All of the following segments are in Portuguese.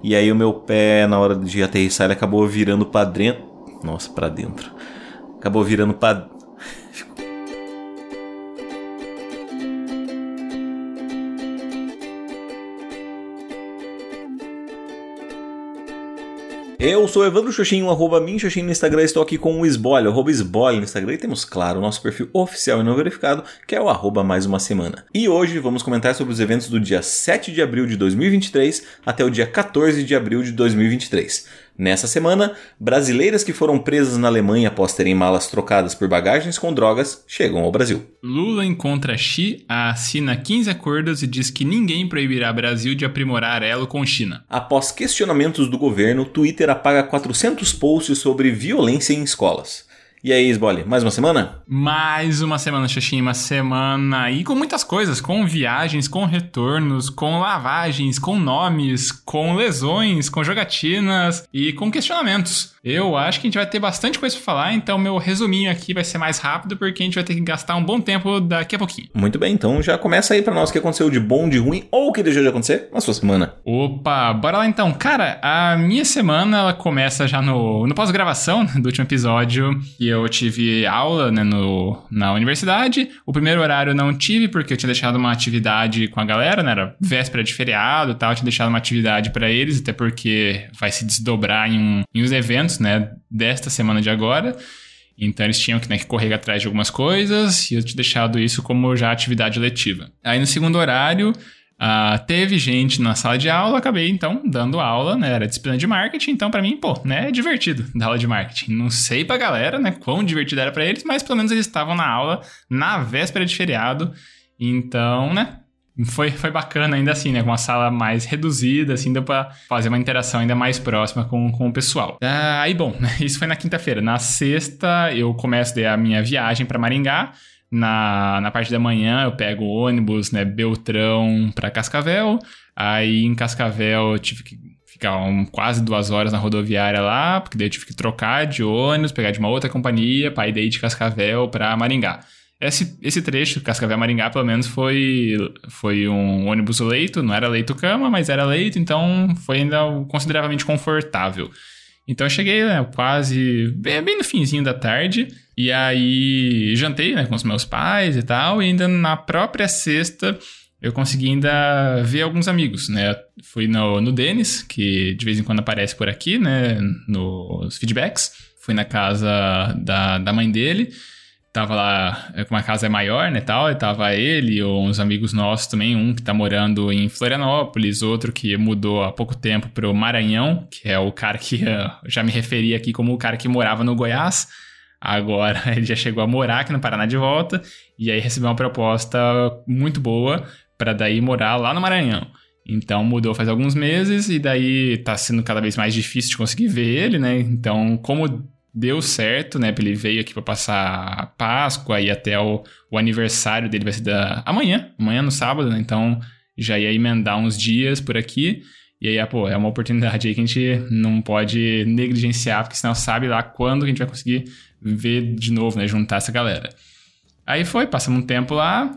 E aí o meu pé, na hora de aterrissar, ele acabou virando pra dentro. Nossa, pra dentro. Acabou virando pra Eu sou Evandro Xoxinho, arroba Minxoxinho no Instagram, estou aqui com o Esbole, arroba Esbole no Instagram e temos, claro, o nosso perfil oficial e não verificado, que é o arroba mais uma semana. E hoje vamos comentar sobre os eventos do dia 7 de abril de 2023 até o dia 14 de abril de 2023. Nessa semana, brasileiras que foram presas na Alemanha após terem malas trocadas por bagagens com drogas chegam ao Brasil. Lula encontra Xi, assina 15 acordos e diz que ninguém proibirá Brasil de aprimorar elo com China. Após questionamentos do governo, Twitter apaga 400 posts sobre violência em escolas. E aí, Sbole, mais uma semana? Mais uma semana, Xuxinha, uma semana aí com muitas coisas, com viagens, com retornos, com lavagens, com nomes, com lesões, com jogatinas e com questionamentos. Eu acho que a gente vai ter bastante coisa pra falar, então meu resuminho aqui vai ser mais rápido, porque a gente vai ter que gastar um bom tempo daqui a pouquinho. Muito bem, então já começa aí para nós o que aconteceu de bom, de ruim ou o que deixou de acontecer na sua semana. Opa, bora lá então. Cara, a minha semana ela começa já no, no pós-gravação do último episódio, e eu tive aula né, no, na universidade. O primeiro horário eu não tive, porque eu tinha deixado uma atividade com a galera, né? Era véspera de feriado e tal, eu tinha deixado uma atividade para eles, até porque vai se desdobrar em, um, em uns eventos né, desta semana de agora. Então eles tinham que, né, que correr atrás de algumas coisas e eu tinha deixado isso como já atividade letiva. Aí no segundo horário, uh, teve gente na sala de aula, acabei então dando aula, né, era disciplina de marketing, então para mim, pô, né, é divertido dar aula de marketing. Não sei pra galera, né, quão divertido era para eles, mas pelo menos eles estavam na aula na véspera de feriado. Então, né, foi, foi bacana ainda assim, né? Com uma sala mais reduzida, assim, deu pra fazer uma interação ainda mais próxima com, com o pessoal. Ah, aí, bom, isso foi na quinta-feira. Na sexta, eu começo a minha viagem para Maringá. Na, na parte da manhã, eu pego o ônibus, né, Beltrão para Cascavel. Aí, em Cascavel, eu tive que ficar um, quase duas horas na rodoviária lá, porque daí eu tive que trocar de ônibus, pegar de uma outra companhia, para ir daí de Cascavel para Maringá. Esse, esse trecho, Cascavel-Maringá, pelo menos, foi, foi um ônibus leito, não era leito-cama, mas era leito, então foi ainda consideravelmente confortável. Então eu cheguei né, quase bem, bem, no finzinho da tarde, e aí jantei né, com os meus pais e tal, e ainda na própria sexta eu consegui ainda ver alguns amigos, né? Fui no, no Denis, que de vez em quando aparece por aqui, né, nos feedbacks. Fui na casa da, da mãe dele tava lá, é, como a casa é maior, né, tal, e tava ele, uns amigos nossos também, um que tá morando em Florianópolis, outro que mudou há pouco tempo pro Maranhão, que é o cara que já me referi aqui como o cara que morava no Goiás, agora ele já chegou a morar aqui no Paraná de volta, e aí recebeu uma proposta muito boa para daí morar lá no Maranhão. Então mudou faz alguns meses e daí tá sendo cada vez mais difícil de conseguir ver ele, né? Então, como deu certo, né? Ele veio aqui para passar a Páscoa e até o, o, aniversário dele vai ser da amanhã, amanhã no sábado, né? Então já ia emendar uns dias por aqui. E aí, pô, é uma oportunidade aí que a gente não pode negligenciar, porque senão sabe lá quando a gente vai conseguir ver de novo, né? Juntar essa galera. Aí foi, passamos um tempo lá.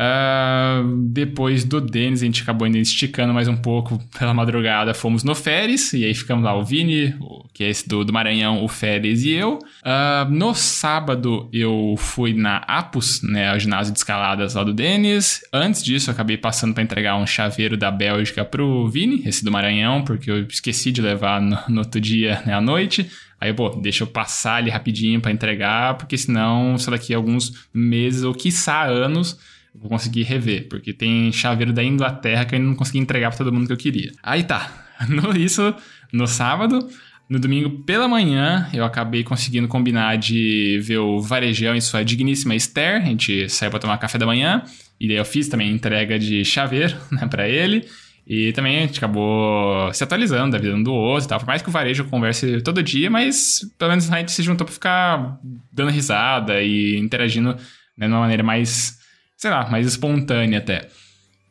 Uh, depois do Denis, a gente acabou ainda esticando mais um pouco pela madrugada. Fomos no Férias, e aí ficamos lá, o Vini, que é esse do, do Maranhão, o Férias e eu. Uh, no sábado, eu fui na Apus, né, o ginásio de escaladas lá do Denis. Antes disso, acabei passando para entregar um chaveiro da Bélgica pro Vini, esse do Maranhão, porque eu esqueci de levar no, no outro dia, né, à noite. Aí, pô, deixa eu passar ali rapidinho para entregar, porque senão, só daqui a alguns meses ou quiçá anos vou conseguir rever, porque tem chaveiro da Inglaterra que eu ainda não consegui entregar para todo mundo que eu queria. Aí tá, no, isso no sábado. No domingo pela manhã, eu acabei conseguindo combinar de ver o Varejão e sua digníssima Esther. A gente saiu para tomar café da manhã. E daí eu fiz também entrega de chaveiro né, para ele. E também a gente acabou se atualizando da vida um do outro e tal. Por mais que o varejo converse todo dia, mas pelo menos a gente se juntou para ficar dando risada e interagindo né, de uma maneira mais sei lá, mais espontânea até.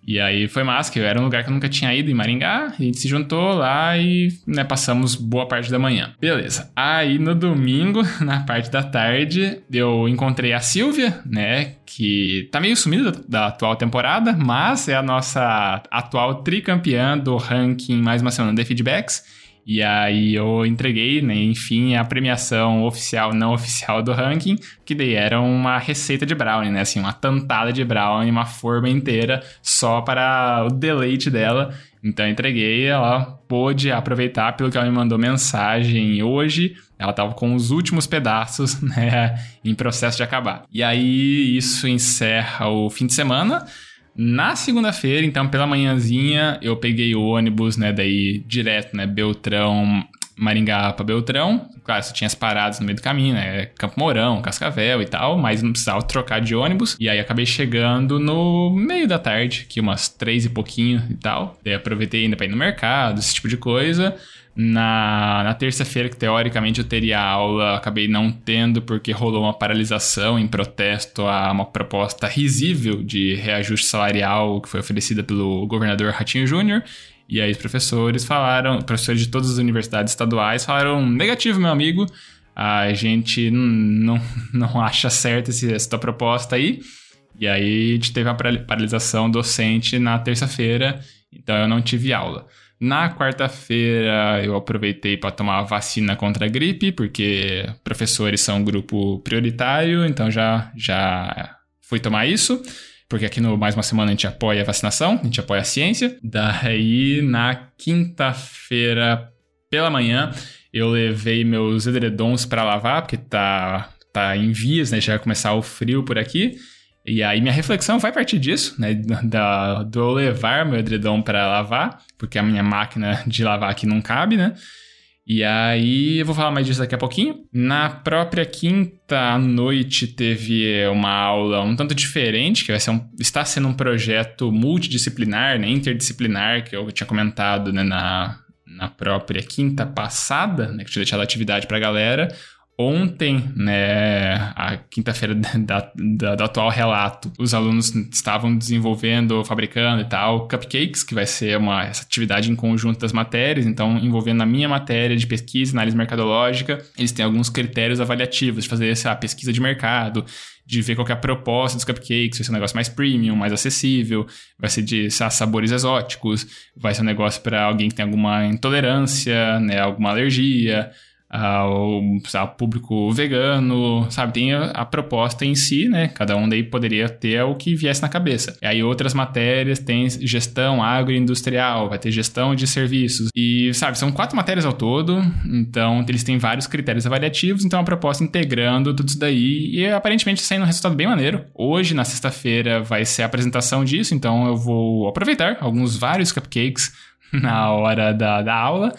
E aí foi massa, que era um lugar que eu nunca tinha ido em Maringá. A gente se juntou lá e né, passamos boa parte da manhã. Beleza. Aí no domingo, na parte da tarde, eu encontrei a Silvia, né? Que tá meio sumida da, atual temporada, mas é a nossa atual tricampeã do ranking mais uma semana de feedbacks. E aí eu entreguei, né, enfim, a premiação oficial, não oficial do ranking, que daí era uma receita de brownie, né? Assim, uma tantada de brownie, uma forma inteira só para o deleite dela. Então eu entreguei, ela pôde aproveitar pelo que ela me mandou mensagem hoje. Ela estava com os últimos pedaços, né, em processo de acabar. E aí isso encerra o fim de semana. Na segunda-feira, então, pela manhãzinha, eu peguei o ônibus, né, daí direto, né, Beltrão, Maringá pra Beltrão. Claro, só tinha as paradas no meio do caminho, né? Campo Mourão, Cascavel e tal, mas não precisava trocar de ônibus. E aí acabei chegando no meio da tarde, aqui umas três e pouquinho e tal. Daí aproveitei ainda pra ir no mercado, esse tipo de coisa. Na, na terça-feira, que teoricamente eu teria aula, acabei não tendo porque rolou uma paralisação em protesto a uma proposta risível de reajuste salarial que foi oferecida pelo governador Ratinho Júnior. E aí os professores falaram, professores de todas as universidades estaduais falaram, negativo, meu amigo, a gente não, não acha certa essa tua proposta aí. E aí a gente teve uma paralisação docente na terça-feira, então eu não tive aula. Na quarta-feira eu aproveitei para tomar a vacina contra a gripe, porque professores são um grupo prioritário, então já, já fui tomar isso. Porque aqui no Mais Uma Semana a gente apoia a vacinação, a gente apoia a ciência. Daí na quinta-feira pela manhã eu levei meus edredons para lavar, porque tá, tá em vias, né? Já vai começar o frio por aqui. E aí minha reflexão vai partir disso, né? Da, do eu levar meu edredom para lavar, porque a minha máquina de lavar aqui não cabe, né? E aí eu vou falar mais disso daqui a pouquinho. Na própria quinta noite teve uma aula um tanto diferente, que vai ser um, está sendo um projeto multidisciplinar, né, interdisciplinar, que eu tinha comentado né, na, na própria quinta passada, né, que tinha deixado a atividade para a galera, Ontem, né, a quinta-feira da, da, do atual relato, os alunos estavam desenvolvendo, fabricando e tal, cupcakes, que vai ser uma essa atividade em conjunto das matérias, então envolvendo a minha matéria de pesquisa, análise mercadológica, eles têm alguns critérios avaliativos de fazer essa pesquisa de mercado, de ver qual é a proposta dos cupcakes, vai ser um negócio mais premium, mais acessível, vai ser de sabores exóticos, vai ser um negócio para alguém que tem alguma intolerância, né, alguma alergia, ao, público vegano, sabe? Tem a, a, proposta em si, né? Cada um daí poderia ter o que viesse na cabeça. E aí outras matérias tem gestão agroindustrial, vai ter gestão de serviços. E, sabe, são quatro matérias ao todo, então eles têm vários critérios avaliativos, então a proposta integrando tudo isso daí e aparentemente saindo um resultado bem maneiro. Hoje, na sexta-feira, vai ser a apresentação disso, então eu vou aproveitar alguns vários cupcakes na hora da, da aula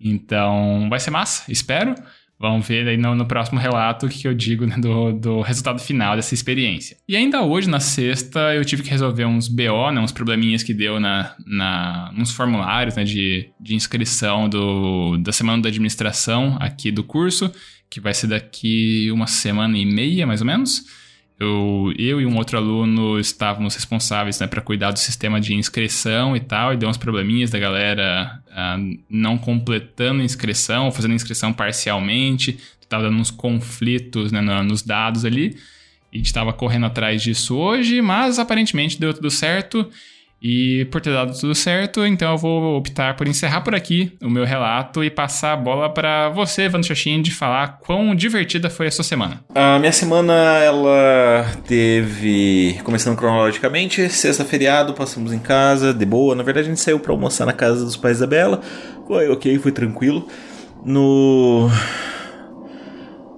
então, vai ser massa, espero. Vamos ver aí no, no próximo relato o que eu digo né, do, do resultado final dessa experiência. E ainda hoje, na sexta, eu tive que resolver uns BO, né, uns probleminhas que deu na, na, nos formulários né, de, de inscrição do, da semana da administração aqui do curso, que vai ser daqui uma semana e meia, mais ou menos. Eu, eu e um outro aluno estávamos responsáveis né, para cuidar do sistema de inscrição e tal, e deu uns probleminhas da galera uh, não completando a inscrição, fazendo a inscrição parcialmente, estava dando uns conflitos né, nos dados ali, e a gente estava correndo atrás disso hoje, mas aparentemente deu tudo certo. E por ter dado tudo certo, então eu vou optar por encerrar por aqui o meu relato e passar a bola para você, Evandro Xoxin, de falar quão divertida foi a sua semana. A minha semana, ela teve, começando cronologicamente, sexta feriado, passamos em casa, de boa. Na verdade, a gente saiu para almoçar na casa dos pais da Bela. Foi ok, foi tranquilo. No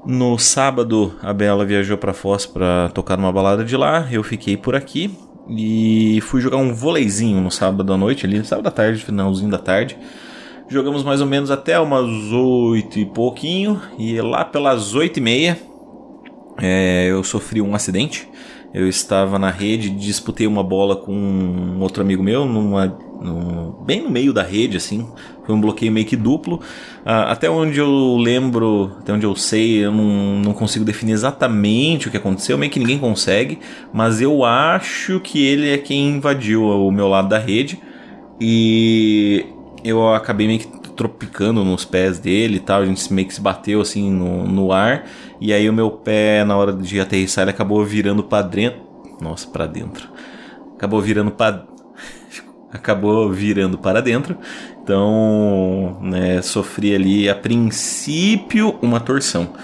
no sábado, a Bela viajou para Foz para tocar numa balada de lá. Eu fiquei por aqui. E fui jogar um voleizinho no sábado à noite, ali, sábado à tarde, finalzinho da tarde. Jogamos mais ou menos até umas oito e pouquinho. E lá pelas oito e meia é, eu sofri um acidente. Eu estava na rede, disputei uma bola com um outro amigo meu, numa, no, bem no meio da rede, assim. Foi um bloqueio meio que duplo. Uh, até onde eu lembro, até onde eu sei, eu não, não consigo definir exatamente o que aconteceu, meio que ninguém consegue. Mas eu acho que ele é quem invadiu o meu lado da rede. E eu acabei meio que tropicando nos pés dele e tal, a gente meio que se bateu assim no, no ar, e aí o meu pé, na hora de aterrissar, ele acabou virando para dentro. Nossa, para dentro. Acabou virando para acabou virando para dentro. Então, né, sofri ali a princípio uma torção.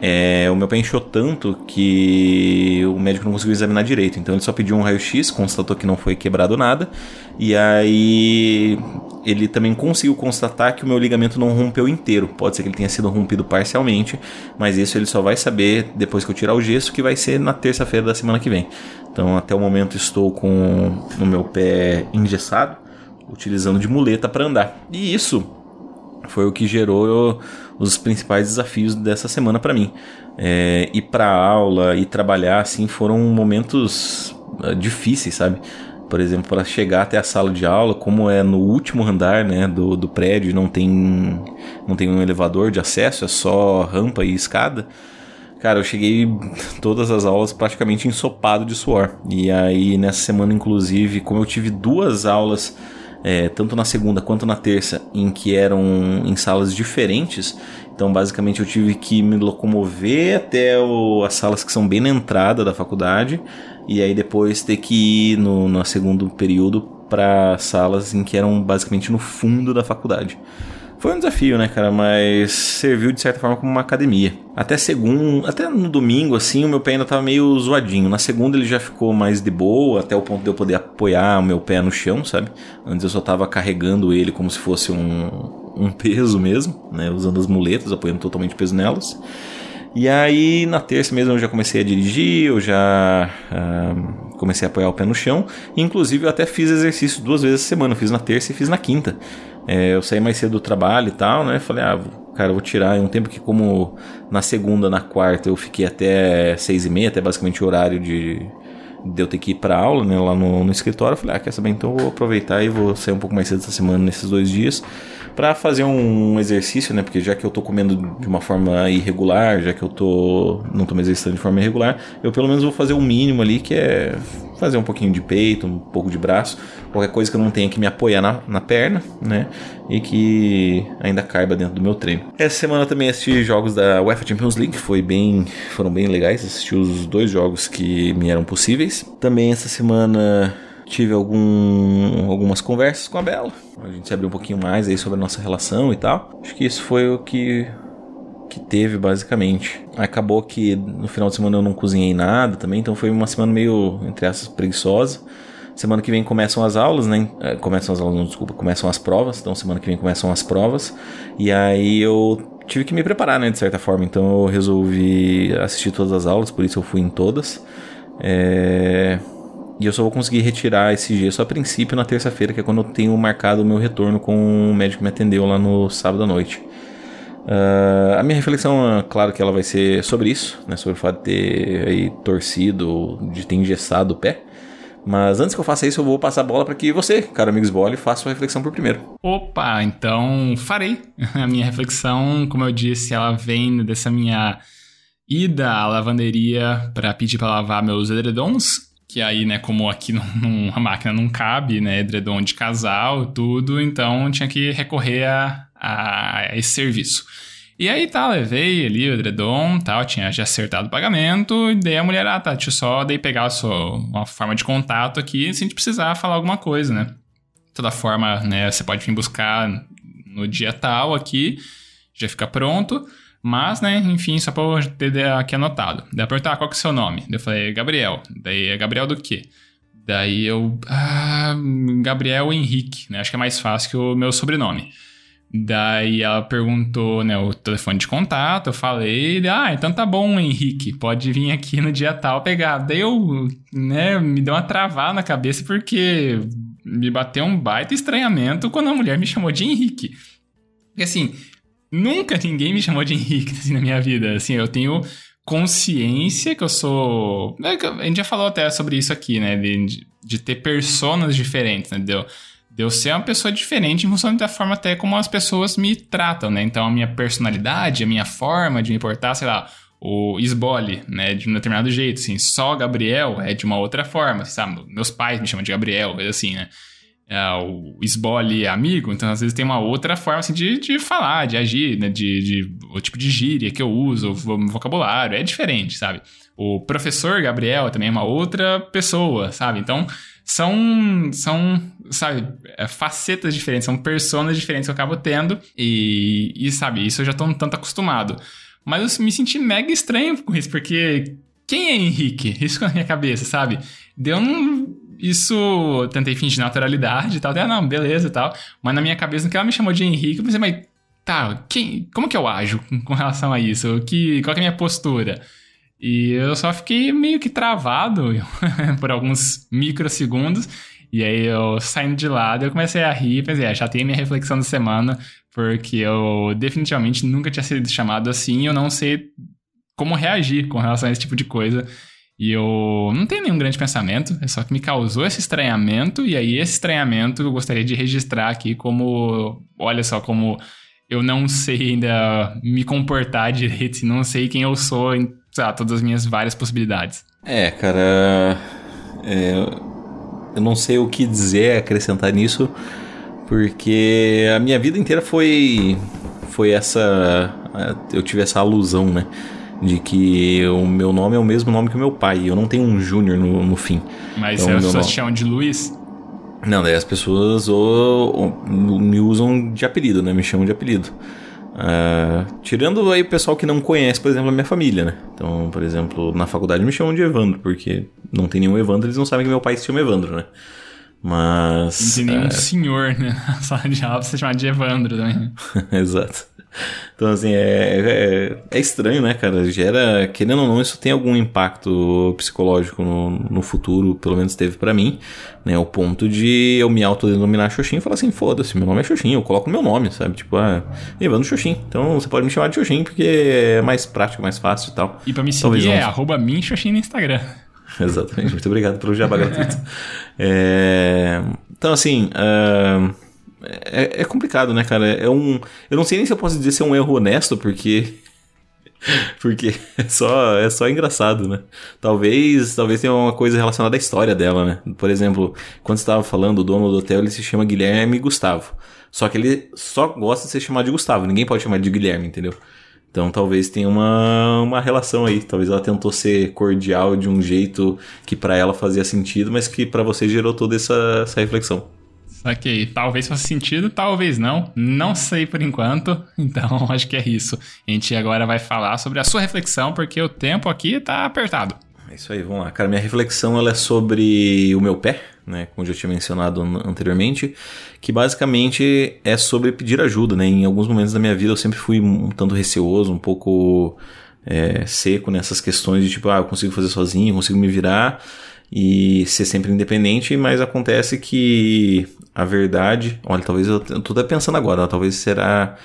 É, o meu pé inchou tanto que o médico não conseguiu examinar direito. Então ele só pediu um raio-x, constatou que não foi quebrado nada. E aí ele também conseguiu constatar que o meu ligamento não rompeu inteiro. Pode ser que ele tenha sido rompido parcialmente, mas isso ele só vai saber depois que eu tirar o gesso, que vai ser na terça-feira da semana que vem. Então até o momento estou com o meu pé engessado, utilizando de muleta para andar. E isso foi o que gerou os principais desafios dessa semana para mim. É, ir para aula e trabalhar assim foram momentos uh, difíceis, sabe? Por exemplo, para chegar até a sala de aula, como é no último andar né, do, do prédio, não tem, não tem um elevador de acesso, é só rampa e escada. Cara, eu cheguei todas as aulas praticamente ensopado de suor. E aí, nessa semana, inclusive, como eu tive duas aulas é, tanto na segunda quanto na terça, em que eram em salas diferentes. Então, basicamente, eu tive que me locomover até o, as salas que são bem na entrada da faculdade, e aí depois ter que ir no, no segundo período para salas em que eram basicamente no fundo da faculdade. Foi um desafio, né, cara? Mas serviu de certa forma como uma academia. Até segundo, até no domingo, assim, o meu pé ainda tava meio zoadinho. Na segunda ele já ficou mais de boa, até o ponto de eu poder apoiar o meu pé no chão, sabe? Antes eu só tava carregando ele como se fosse um, um peso mesmo, né? Usando as muletas, apoiando totalmente peso nelas. E aí na terça mesmo eu já comecei a dirigir, eu já uh, comecei a apoiar o pé no chão. Inclusive eu até fiz exercício duas vezes a semana, eu fiz na terça e fiz na quinta. É, eu saí mais cedo do trabalho e tal, né? Falei, ah, cara, vou tirar um tempo que como na segunda, na quarta eu fiquei até seis e meia, até basicamente o horário de, de eu ter que ir pra aula, né? Lá no, no escritório. Eu falei, ah, quer saber? Então eu vou aproveitar e vou sair um pouco mais cedo essa semana, nesses dois dias para fazer um exercício, né? Porque já que eu tô comendo de uma forma irregular, já que eu tô não tô me exercitando de forma irregular, eu pelo menos vou fazer o um mínimo ali, que é fazer um pouquinho de peito, um pouco de braço, qualquer coisa que eu não tenha que me apoiar na, na perna, né? E que ainda caiba dentro do meu treino. Essa semana também assisti jogos da UEFA Champions League, foi bem, foram bem legais, assisti os dois jogos que me eram possíveis. Também essa semana tive algum, algumas conversas com a Bela. A gente se abriu um pouquinho mais aí sobre a nossa relação e tal. Acho que isso foi o que que teve basicamente. Acabou que no final de semana eu não cozinhei nada também, então foi uma semana meio entre essas preguiçosa. Semana que vem começam as aulas, né? É, começam as aulas, não, desculpa, começam as provas. Então semana que vem começam as provas. E aí eu tive que me preparar, né, de certa forma. Então eu resolvi assistir todas as aulas, por isso eu fui em todas. É... E eu só vou conseguir retirar esse gesso a princípio na terça-feira, que é quando eu tenho marcado o meu retorno com o médico que me atendeu lá no sábado à noite. Uh, a minha reflexão, claro que ela vai ser sobre isso, né, sobre o fato de ter aí torcido, de ter engessado o pé. Mas antes que eu faça isso, eu vou passar a bola para que você, cara amigos Bole, faça sua reflexão por primeiro. Opa, então farei. A minha reflexão, como eu disse, ela vem dessa minha ida à lavanderia para pedir para lavar meus edredons que aí, né, como aqui a máquina não cabe, né, edredom de casal, tudo, então tinha que recorrer a, a esse serviço. E aí tá, levei ali o edredom, tal, tinha já acertado o pagamento, e dei a mulher, ah, tá, deixa eu só daí pegar sua, uma forma de contato aqui, se a gente precisar falar alguma coisa, né. De toda forma, né, você pode vir buscar no dia tal aqui, já fica pronto. Mas, né, enfim, só pra eu ter aqui anotado. Daí eu perguntar, ah, qual que é o seu nome? Daí eu falei, Gabriel. Daí, é Gabriel do quê? Daí eu, ah, Gabriel Henrique, né? Acho que é mais fácil que o meu sobrenome. Daí ela perguntou, né, o telefone de contato, eu falei, ah, então tá bom, Henrique, pode vir aqui no dia tal pegar. Daí eu, né, me deu uma travada na cabeça porque me bateu um baita estranhamento quando a mulher me chamou de Henrique. Porque assim, Nunca ninguém me chamou de Henrique assim, na minha vida. Assim, eu tenho consciência que eu sou. É a gente já falou até sobre isso aqui, né? De, de ter personas diferentes, né? De eu, de eu ser uma pessoa diferente em função da forma até como as pessoas me tratam, né? Então a minha personalidade, a minha forma de me importar, sei lá, o esbole, né? De um determinado jeito, assim. Só Gabriel é de uma outra forma, sabe? Meus pais me chamam de Gabriel, assim, né? É, o esbole amigo, então às vezes tem uma outra forma assim, de, de falar, de agir, né? De, de, o tipo de gíria que eu uso, o vocabulário, é diferente, sabe? O professor Gabriel também é uma outra pessoa, sabe? Então, são, são sabe, é, facetas diferentes, são personas diferentes que eu acabo tendo e, e sabe, isso eu já tô um tanto acostumado. Mas eu me senti mega estranho com isso, porque quem é Henrique? Isso na minha cabeça, sabe? Deu um isso tentei fingir naturalidade e tal. Ah, não, beleza e tal. Mas na minha cabeça, no que ela me chamou de Henrique, eu pensei, mas tá, quem, como que eu ajo com relação a isso? Que, qual é a minha postura? E eu só fiquei meio que travado por alguns microsegundos. E aí eu saindo de lado, eu comecei a rir, pensei, é, já tem minha reflexão da semana, porque eu definitivamente nunca tinha sido chamado assim, eu não sei como reagir com relação a esse tipo de coisa. E eu não tenho nenhum grande pensamento, é só que me causou esse estranhamento, e aí esse estranhamento eu gostaria de registrar aqui como. Olha só, como eu não sei ainda me comportar direito, não sei quem eu sou em lá, todas as minhas várias possibilidades. É, cara. É, eu não sei o que dizer, acrescentar nisso, porque a minha vida inteira foi. Foi essa. Eu tive essa alusão, né? De que o meu nome é o mesmo nome que o meu pai. Eu não tenho um Júnior no, no fim. Mas então, as pessoas te chamam de Luiz? Não, daí as pessoas ou, ou, me usam de apelido, né? Me chamam de apelido. Uh, tirando aí o pessoal que não conhece, por exemplo, a minha família, né? Então, por exemplo, na faculdade me chamam de Evandro, porque não tem nenhum Evandro, eles não sabem que meu pai se chama Evandro, né? Mas. Não tem nenhum uh... senhor, né? Na sala de aula você chama de Evandro também. Exato. Então, assim, é, é, é, estranho, né, cara? Gera, querendo ou não, isso tem algum impacto psicológico no, no futuro, pelo menos teve para mim, né? O ponto de eu me autodenominar Xoxin e falar assim: foda-se, meu nome é Xoxin, eu coloco meu nome, sabe? Tipo, ah, Evandro Xoxin. Então você pode me chamar de Xoxin porque é mais prático, mais fácil e tal. E pra me seguir Talvez é arroba minxoxin no Instagram. Exatamente, muito obrigado pelo jabá gratuito. é, então, assim. Uh, é, é, complicado, né, cara? É um. Eu não sei nem se eu posso dizer se é um erro honesto, porque. porque é só, é só engraçado, né? Talvez, talvez tenha uma coisa relacionada à história dela, né? Por exemplo, quando estava falando, o dono do hotel ele se chama Guilherme Gustavo. Só que ele só gosta de ser chamado de Gustavo, ninguém pode chamar de Guilherme, entendeu? Então talvez tenha uma, uma relação aí. Talvez ela tentou ser cordial de um jeito que para ela fazia sentido, mas que para você gerou toda essa, essa reflexão. Ok, talvez faça sentido, talvez não. Não sei por enquanto. Então, acho que é isso. A gente agora vai falar sobre a sua reflexão, porque o tempo aqui tá apertado. É isso aí, vamos lá. Cara, minha reflexão ela é sobre o meu pé, né? Como eu já tinha mencionado anteriormente, que basicamente é sobre pedir ajuda, né? Em alguns momentos da minha vida eu sempre fui um tanto receoso, um pouco é, seco nessas questões de tipo, ah, eu consigo fazer sozinho, consigo me virar e ser sempre independente, mas acontece que a verdade, olha, talvez eu, tô até pensando agora, talvez será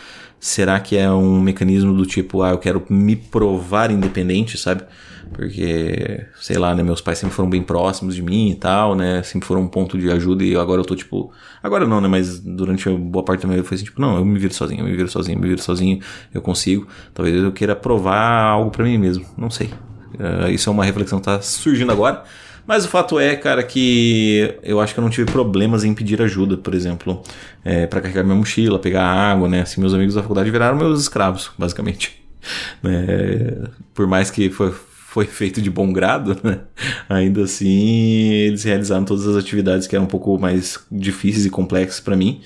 será que é um mecanismo do tipo, ah, eu quero me provar independente, sabe? Porque, sei lá, né, meus pais sempre foram bem próximos de mim e tal, né? Sempre foram um ponto de ajuda e agora eu tô tipo, agora não, né, mas durante boa parte da minha vida foi assim, tipo, não, eu me viro sozinho, eu me viro sozinho, eu me viro sozinho, eu consigo. Talvez eu queira provar algo para mim mesmo, não sei. Uh, isso é uma reflexão que tá surgindo agora. Mas o fato é, cara, que eu acho que eu não tive problemas em pedir ajuda, por exemplo, é, para carregar minha mochila, pegar água, né? Assim, meus amigos da faculdade viraram meus escravos, basicamente. É, por mais que foi, foi feito de bom grado, né? ainda assim eles realizaram todas as atividades que eram um pouco mais difíceis e complexas para mim,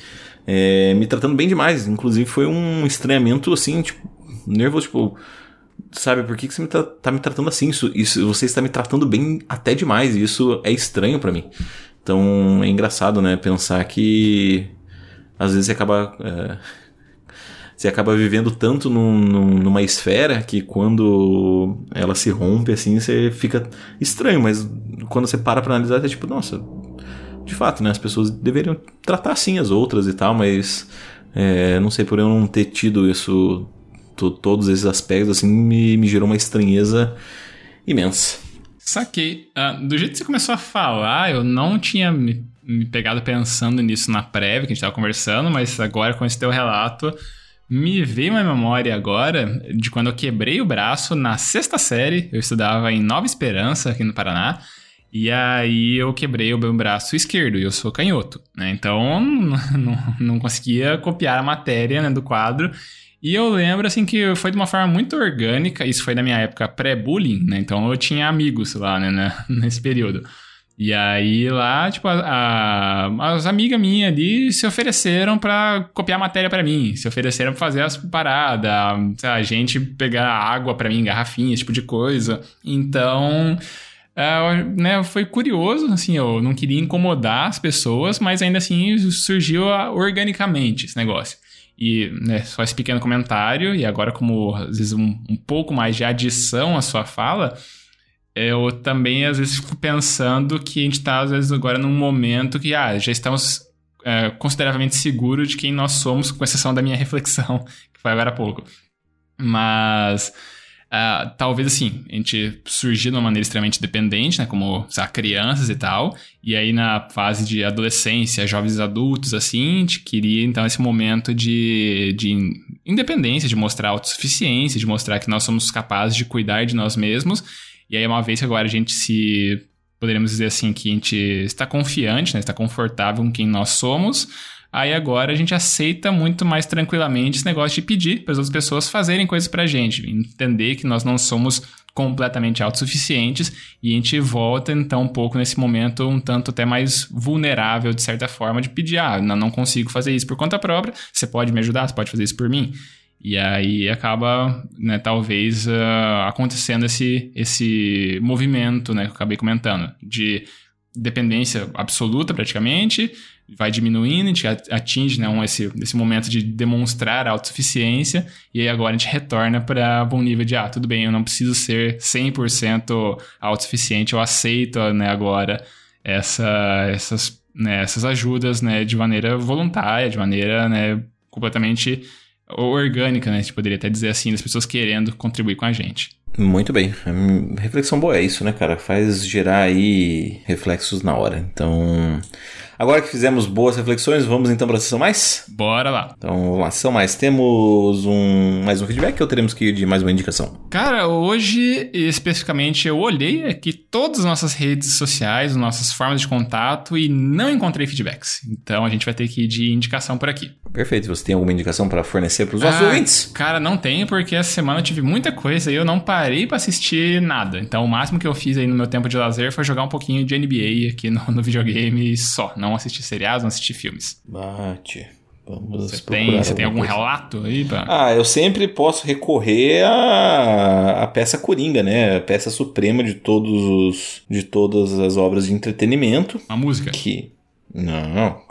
é, me tratando bem demais. Inclusive foi um estranhamento assim, tipo, nervoso, tipo sabe, por que, que você me tá, tá, me tratando assim? Isso, isso, você está me tratando bem até demais, e isso é estranho para mim. Então é engraçado, né, pensar que às vezes você acaba. É, você acaba vivendo tanto num, num, numa esfera que quando ela se rompe assim, você fica estranho, mas quando você para pra analisar, é tipo, nossa, de fato, né? As pessoas deveriam tratar assim as outras e tal, mas é, não sei por eu não ter tido isso todos esses aspectos, assim, me, me gerou uma estranheza imensa. Saquei. Uh, do jeito que você começou a falar, eu não tinha me, me pegado pensando nisso na prévia, que a gente estava conversando, mas agora com esse teu relato, me veio uma memória agora de quando eu quebrei o braço na sexta série. Eu estudava em Nova Esperança, aqui no Paraná. E aí eu quebrei o meu braço esquerdo e eu sou canhoto, né? Então não, não conseguia copiar a matéria né, do quadro. E eu lembro, assim, que foi de uma forma muito orgânica. Isso foi na minha época pré-bullying, né? Então eu tinha amigos lá, né, nesse período. E aí lá, tipo, a, a, as amigas minhas ali se ofereceram para copiar matéria para mim, se ofereceram pra fazer as paradas, a gente pegar água para mim, garrafinha, esse tipo de coisa. Então, Uh, né, foi curioso, assim, eu não queria incomodar as pessoas, mas ainda assim surgiu organicamente esse negócio. E né, só esse pequeno comentário, e agora como às vezes um, um pouco mais de adição à sua fala, eu também às vezes fico pensando que a gente está às vezes agora num momento que ah, já estamos é, consideravelmente seguros de quem nós somos, com exceção da minha reflexão, que foi agora há pouco. Mas Uh, talvez assim, a gente surgir de uma maneira extremamente dependente, né? Como sabe, crianças e tal. E aí na fase de adolescência, jovens adultos, assim, a gente queria então esse momento de, de independência, de mostrar autossuficiência, de mostrar que nós somos capazes de cuidar de nós mesmos. E aí uma vez que agora a gente se. Poderíamos dizer assim, que a gente está confiante, né? Está confortável com quem nós somos Aí agora a gente aceita muito mais tranquilamente esse negócio de pedir para as outras pessoas fazerem coisas para a gente, entender que nós não somos completamente autossuficientes e a gente volta então um pouco nesse momento um tanto até mais vulnerável de certa forma de pedir, ah, não consigo fazer isso por conta própria, você pode me ajudar, você pode fazer isso por mim? E aí acaba, né, talvez uh, acontecendo esse, esse movimento, né, que eu acabei comentando, de dependência absoluta praticamente, vai diminuindo, a gente atinge né, um, esse, esse momento de demonstrar autossuficiência, e aí agora a gente retorna para um nível de, ah, tudo bem, eu não preciso ser 100% autossuficiente, eu aceito né, agora essa, essas, né, essas ajudas né, de maneira voluntária, de maneira né, completamente orgânica, né, a gente poderia até dizer assim, das pessoas querendo contribuir com a gente. Muito bem. Reflexão boa é isso, né, cara? Faz gerar aí reflexos na hora. Então, Agora que fizemos boas reflexões, vamos então para a sessão mais? Bora lá. Então, vamos lá, sessão mais. Temos um mais um feedback ou teremos que ir de mais uma indicação? Cara, hoje especificamente eu olhei aqui todas as nossas redes sociais, nossas formas de contato e não encontrei feedbacks. Então a gente vai ter que ir de indicação por aqui. Perfeito. Você tem alguma indicação para fornecer para os nossos ah, ouvintes? Cara, não tenho porque essa semana eu tive muita coisa e eu não parei para assistir nada. Então o máximo que eu fiz aí no meu tempo de lazer foi jogar um pouquinho de NBA aqui no, no videogame só. Não assistir seriados, não assistir filmes. Bate. Vamos você tem, você tem algum coisa. relato aí? Pra... Ah, eu sempre posso recorrer à, à peça coringa, né? A peça suprema de todos os, de todas as obras de entretenimento. A música? Que não,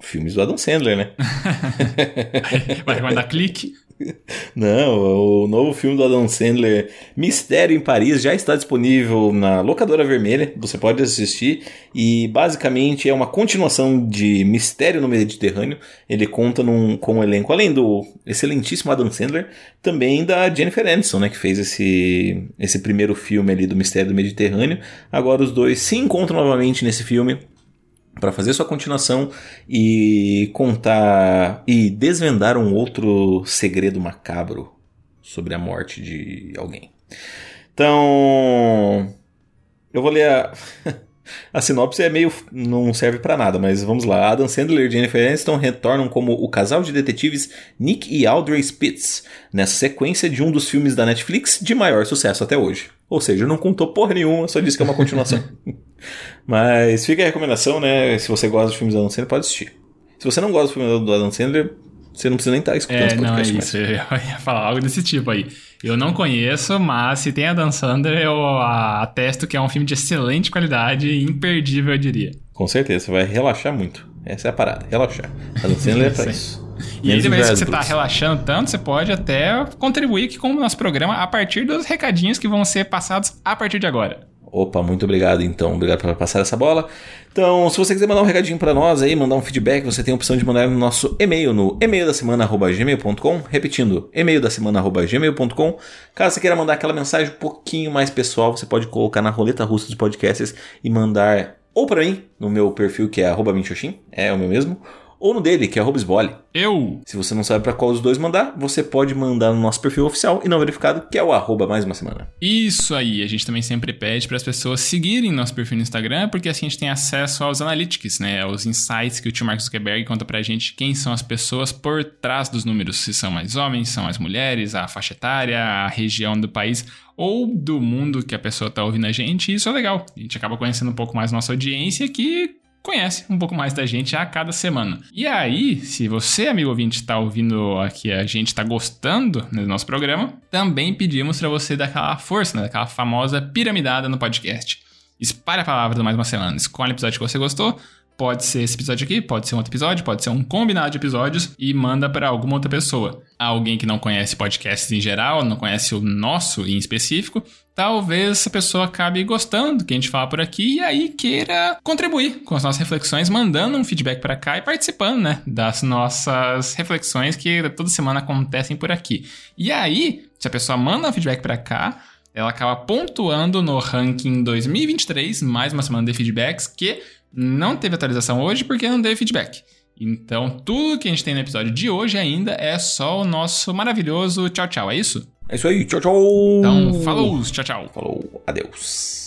filmes do Adam Sandler, né? vai, vai dar clique. Não, o novo filme do Adam Sandler, Mistério em Paris, já está disponível na locadora vermelha. Você pode assistir e basicamente é uma continuação de Mistério no Mediterrâneo. Ele conta num, com um elenco, além do excelentíssimo Adam Sandler, também da Jennifer Aniston, né, que fez esse, esse primeiro filme ali do Mistério do Mediterrâneo. Agora os dois se encontram novamente nesse filme para fazer sua continuação e contar e desvendar um outro segredo macabro sobre a morte de alguém. Então, eu vou ler a A sinopse é meio. não serve para nada, mas vamos lá. Adam Sandler e Jennifer Aniston retornam como o casal de detetives Nick e Audrey Spitz, nessa sequência de um dos filmes da Netflix de maior sucesso até hoje. Ou seja, não contou porra nenhuma, só disse que é uma continuação. mas fica a recomendação, né? Se você gosta dos filmes do Adam Sandler, pode assistir. Se você não gosta do filme do Adam Sandler, você não precisa nem estar tá escutando é, esse podcast. Não, é isso. Eu ia falar algo desse tipo aí. Eu não conheço, mas se tem a Dan Sander, eu atesto que é um filme de excelente qualidade e imperdível, eu diria. Com certeza, você vai relaxar muito. Essa é a parada, relaxar. A Dan Sandler é pra isso. E aí, depois que você está relaxando tanto, você pode até contribuir aqui com o nosso programa a partir dos recadinhos que vão ser passados a partir de agora. Opa, muito obrigado então. Obrigado por passar essa bola. Então, se você quiser mandar um recadinho para nós aí, mandar um feedback, você tem a opção de mandar no nosso e-mail, no e-mail da semana@gmail.com, repetindo, e-mail da semana@gmail.com. Caso você queira mandar aquela mensagem um pouquinho mais pessoal, você pode colocar na roleta russa dos podcasts e mandar ou para mim, no meu perfil que é arroba é o meu mesmo, ou no dele, que é Robesbole. Eu! Se você não sabe para qual dos dois mandar, você pode mandar no nosso perfil oficial e não verificado, que é o arroba mais uma semana. Isso aí, a gente também sempre pede para as pessoas seguirem nosso perfil no Instagram, porque assim a gente tem acesso aos analytics, né? Aos insights que o tio Mark Zuckerberg conta pra gente quem são as pessoas por trás dos números, se são mais homens, são mais mulheres, a faixa etária, a região do país ou do mundo que a pessoa tá ouvindo a gente, e isso é legal. A gente acaba conhecendo um pouco mais nossa audiência que conhece um pouco mais da gente a cada semana. E aí, se você, amigo ouvinte, está ouvindo aqui, a gente está gostando do nosso programa, também pedimos para você dar aquela força, né, daquela famosa piramidada no podcast. Espalhe a palavra do mais uma semana. Escolhe o episódio que você gostou, Pode ser esse episódio aqui, pode ser um outro episódio, pode ser um combinado de episódios e manda para alguma outra pessoa. Alguém que não conhece podcasts em geral, não conhece o nosso em específico, talvez essa pessoa acabe gostando do que a gente fala por aqui e aí queira contribuir com as nossas reflexões, mandando um feedback para cá e participando, né, das nossas reflexões que toda semana acontecem por aqui. E aí, se a pessoa manda um feedback para cá, ela acaba pontuando no ranking 2023, mais uma semana de feedbacks, que não teve atualização hoje porque não teve feedback. Então, tudo que a gente tem no episódio de hoje ainda é só o nosso maravilhoso tchau, tchau. É isso? É isso aí. Tchau, tchau. Então, falou. Tchau, tchau. Falou. Adeus.